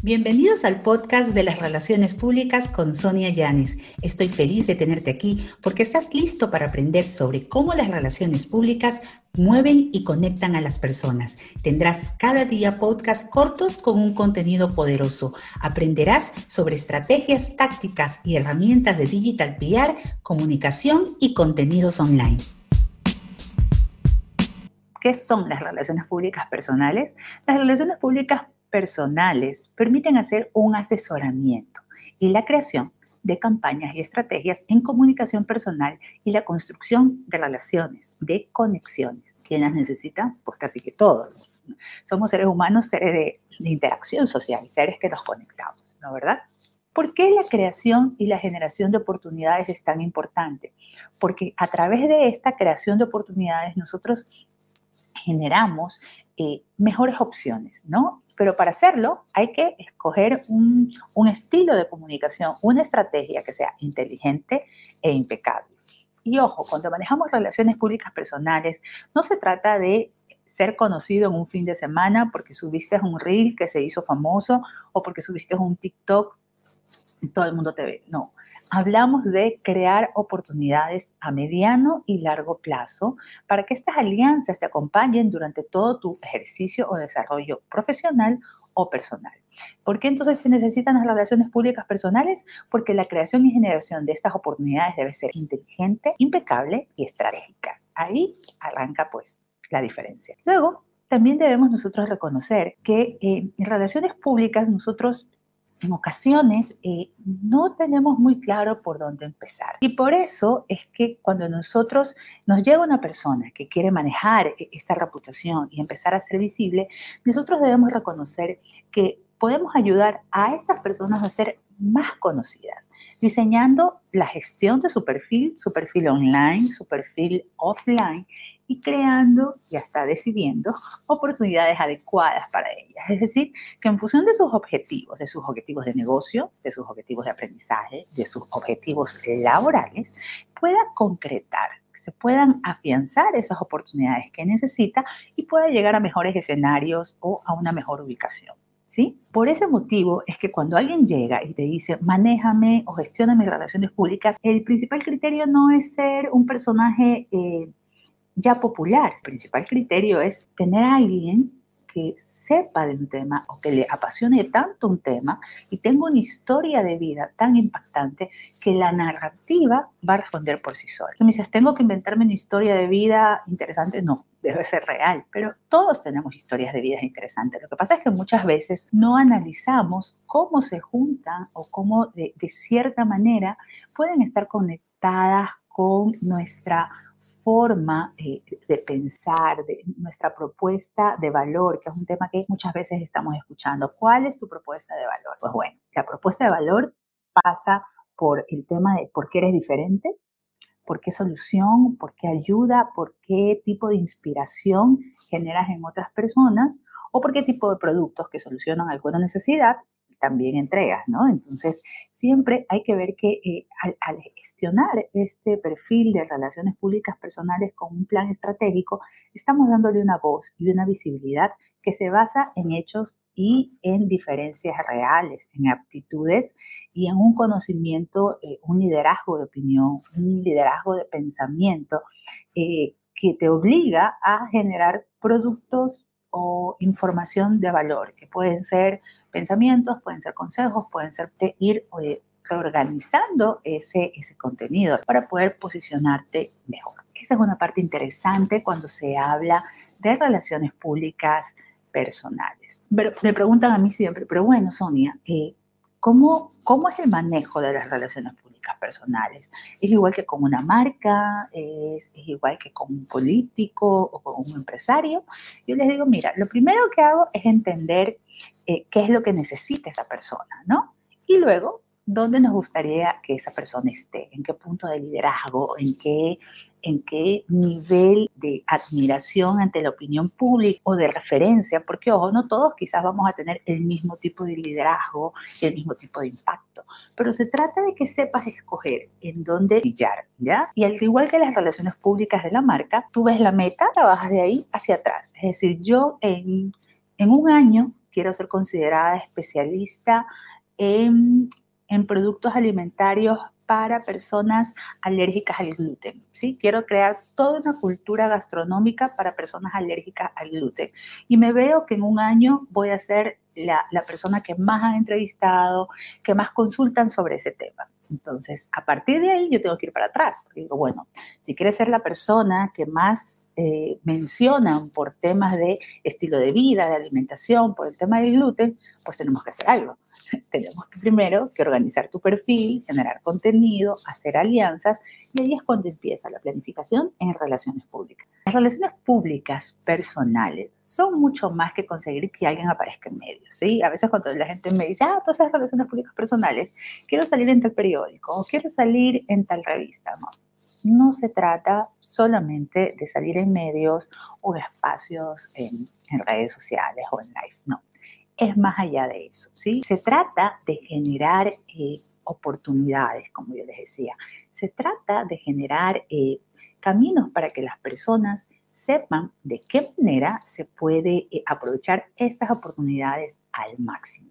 Bienvenidos al podcast de las relaciones públicas con Sonia Llanes. Estoy feliz de tenerte aquí porque estás listo para aprender sobre cómo las relaciones públicas mueven y conectan a las personas. Tendrás cada día podcasts cortos con un contenido poderoso. Aprenderás sobre estrategias, tácticas y herramientas de digital PR, comunicación y contenidos online. ¿Qué son las relaciones públicas personales? Las relaciones públicas personales permiten hacer un asesoramiento y la creación de campañas y estrategias en comunicación personal y la construcción de relaciones, de conexiones. ¿Quién las necesita? Pues casi que todos. Somos seres humanos, seres de, de interacción social, seres que nos conectamos, ¿no verdad? ¿Por qué la creación y la generación de oportunidades es tan importante? Porque a través de esta creación de oportunidades nosotros generamos eh, mejores opciones, ¿no? Pero para hacerlo hay que escoger un, un estilo de comunicación, una estrategia que sea inteligente e impecable. Y ojo, cuando manejamos relaciones públicas personales, no se trata de ser conocido en un fin de semana porque subiste un reel que se hizo famoso o porque subiste un TikTok y todo el mundo te ve. No, hablamos de crear oportunidades a mediano y largo plazo para que estas alianzas te acompañen durante todo tu ejercicio o desarrollo profesional o personal. ¿Por qué entonces se necesitan las relaciones públicas personales? Porque la creación y generación de estas oportunidades debe ser inteligente, impecable y estratégica. Ahí arranca pues la diferencia. Luego, también debemos nosotros reconocer que eh, en relaciones públicas nosotros en ocasiones eh, no tenemos muy claro por dónde empezar. Y por eso es que cuando nosotros nos llega una persona que quiere manejar e, esta reputación y empezar a ser visible, nosotros debemos reconocer que podemos ayudar a estas personas a ser más conocidas, diseñando la gestión de su perfil, su perfil online, su perfil offline y creando y hasta decidiendo oportunidades adecuadas para ellas. Es decir, que en función de sus objetivos, de sus objetivos de negocio, de sus objetivos de aprendizaje, de sus objetivos laborales, pueda concretar, se puedan afianzar esas oportunidades que necesita y pueda llegar a mejores escenarios o a una mejor ubicación. ¿Sí? Por ese motivo es que cuando alguien llega y te dice, manéjame o gestiona mis relaciones públicas, el principal criterio no es ser un personaje eh, ya popular. El principal criterio es tener a alguien que sepa de un tema o que le apasione tanto un tema y tenga una historia de vida tan impactante que la narrativa va a responder por sí sola. Y me dices, ¿tengo que inventarme una historia de vida interesante? No, debe ser real, pero todos tenemos historias de vida interesantes. Lo que pasa es que muchas veces no analizamos cómo se juntan o cómo de, de cierta manera pueden estar conectadas con nuestra forma eh, de pensar, de nuestra propuesta de valor, que es un tema que muchas veces estamos escuchando. ¿Cuál es tu propuesta de valor? Pues bueno, la propuesta de valor pasa por el tema de por qué eres diferente, por qué solución, por qué ayuda, por qué tipo de inspiración generas en otras personas o por qué tipo de productos que solucionan alguna necesidad también entregas, ¿no? Entonces, siempre hay que ver que eh, al, gestionar este perfil de relaciones públicas personales con un plan estratégico, estamos dándole una voz y una visibilidad que se basa en hechos y en diferencias reales, en aptitudes y en un conocimiento, eh, un liderazgo de opinión, un liderazgo de pensamiento eh, que te obliga a generar productos o información de valor, que pueden ser pensamientos, pueden ser consejos, pueden ser ir eh, reorganizando ese, ese contenido para poder posicionarte mejor. Esa es una parte interesante cuando se habla de relaciones públicas personales. Pero me preguntan a mí siempre, pero bueno, Sonia, eh, ¿cómo, ¿cómo es el manejo de las relaciones públicas? Personales. Es igual que con una marca, es, igual que con un político o con un empresario. Yo les digo, mira, lo primero que hago es entender eh, qué es lo que necesita esa persona, ¿no? Y luego dónde nos gustaría que esa persona esté, en qué punto de liderazgo, en qué, en qué nivel de admiración ante la opinión pública o de referencia, porque ojo, no todos quizás vamos a tener el mismo tipo de liderazgo y el mismo tipo de impacto, pero se trata de que sepas escoger en dónde brillar, ¿ya? Y al igual que las relaciones públicas de la marca, tú ves la meta, trabajas de ahí hacia atrás, es decir, yo en, en un año quiero ser considerada especialista en, en productos alimentarios para personas alérgicas al gluten. ¿sí? Quiero crear toda una cultura gastronómica para personas alérgicas al gluten. Y me veo que en un año voy a ser la, la persona que más han entrevistado, que más consultan sobre ese tema. Entonces, a partir de ahí yo tengo que ir para atrás, porque digo, bueno, si quieres ser la persona que más eh, mencionan por temas de estilo de vida, de alimentación, por el tema del gluten, pues tenemos que hacer algo. tenemos que primero que organizar tu perfil, generar contenido, hacer alianzas, y ahí es cuando empieza la planificación en relaciones públicas. Las relaciones públicas personales son mucho más que conseguir que alguien aparezca en medios, ¿sí? A veces cuando la gente me dice, ah, pues esas relaciones públicas personales, quiero salir en tal o quiero salir en tal revista, no. No se trata solamente de salir en medios o espacios en, en redes sociales o en live, no es más allá de eso, ¿sí? Se trata de generar eh, oportunidades, como yo les decía. Se trata de generar eh, caminos para que las personas sepan de qué manera se puede eh, aprovechar estas oportunidades al máximo.